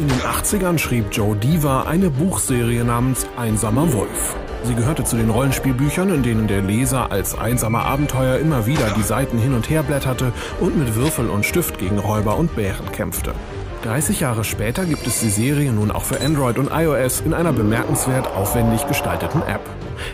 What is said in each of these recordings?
In den 80ern schrieb Joe Diva eine Buchserie namens Einsamer Wolf. Sie gehörte zu den Rollenspielbüchern, in denen der Leser als einsamer Abenteuer immer wieder die Seiten hin und her blätterte und mit Würfel und Stift gegen Räuber und Bären kämpfte. 30 Jahre später gibt es die Serie nun auch für Android und iOS in einer bemerkenswert aufwendig gestalteten App.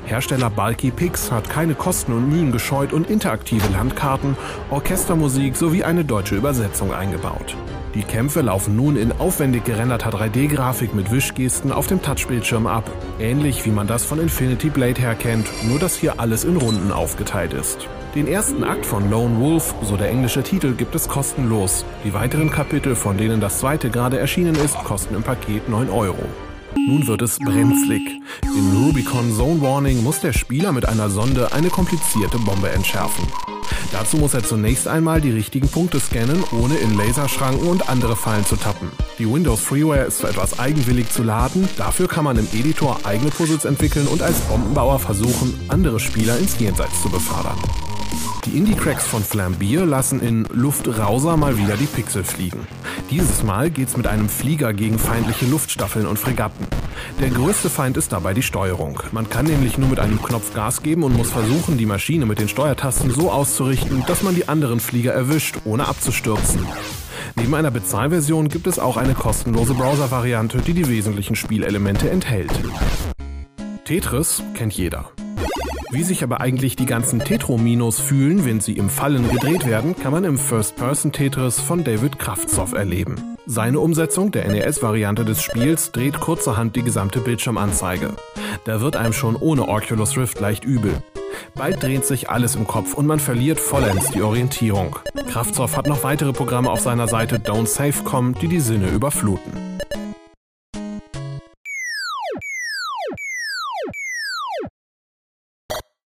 Hersteller Bulky Pix hat keine Kosten und Mühen gescheut und interaktive Landkarten, Orchestermusik sowie eine deutsche Übersetzung eingebaut. Die Kämpfe laufen nun in aufwendig gerenderter 3D-Grafik mit Wischgesten auf dem Touchbildschirm ab, ähnlich wie man das von Infinity Blade her kennt, nur dass hier alles in Runden aufgeteilt ist. Den ersten Akt von Lone Wolf, so der englische Titel, gibt es kostenlos. Die weiteren Kapitel, von denen das zweite gerade erschienen ist, kosten im Paket 9 Euro. Nun wird es brenzlig. In Rubicon Zone Warning muss der Spieler mit einer Sonde eine komplizierte Bombe entschärfen. Dazu muss er zunächst einmal die richtigen Punkte scannen, ohne in Laserschranken und andere Fallen zu tappen. Die Windows Freeware ist zwar etwas eigenwillig zu laden, dafür kann man im Editor eigene Puzzles entwickeln und als Bombenbauer versuchen, andere Spieler ins Jenseits zu befördern. Die Indie-Cracks von Flambier lassen in Luftrauser mal wieder die Pixel fliegen. Dieses Mal geht's mit einem Flieger gegen feindliche Luftstaffeln und Fregatten. Der größte Feind ist dabei die Steuerung. Man kann nämlich nur mit einem Knopf Gas geben und muss versuchen, die Maschine mit den Steuertasten so auszurichten, dass man die anderen Flieger erwischt, ohne abzustürzen. Neben einer Bezahlversion gibt es auch eine kostenlose Browser-Variante, die die wesentlichen Spielelemente enthält. Tetris kennt jeder. Wie sich aber eigentlich die ganzen Tetrominos fühlen, wenn sie im Fallen gedreht werden, kann man im First-Person-Tetris von David Kraftzoff erleben. Seine Umsetzung der NES-Variante des Spiels dreht kurzerhand die gesamte Bildschirmanzeige. Da wird einem schon ohne Oculus Rift leicht übel. Bald dreht sich alles im Kopf und man verliert vollends die Orientierung. Kraftzoff hat noch weitere Programme auf seiner Seite Don't Save.com, die die Sinne überfluten.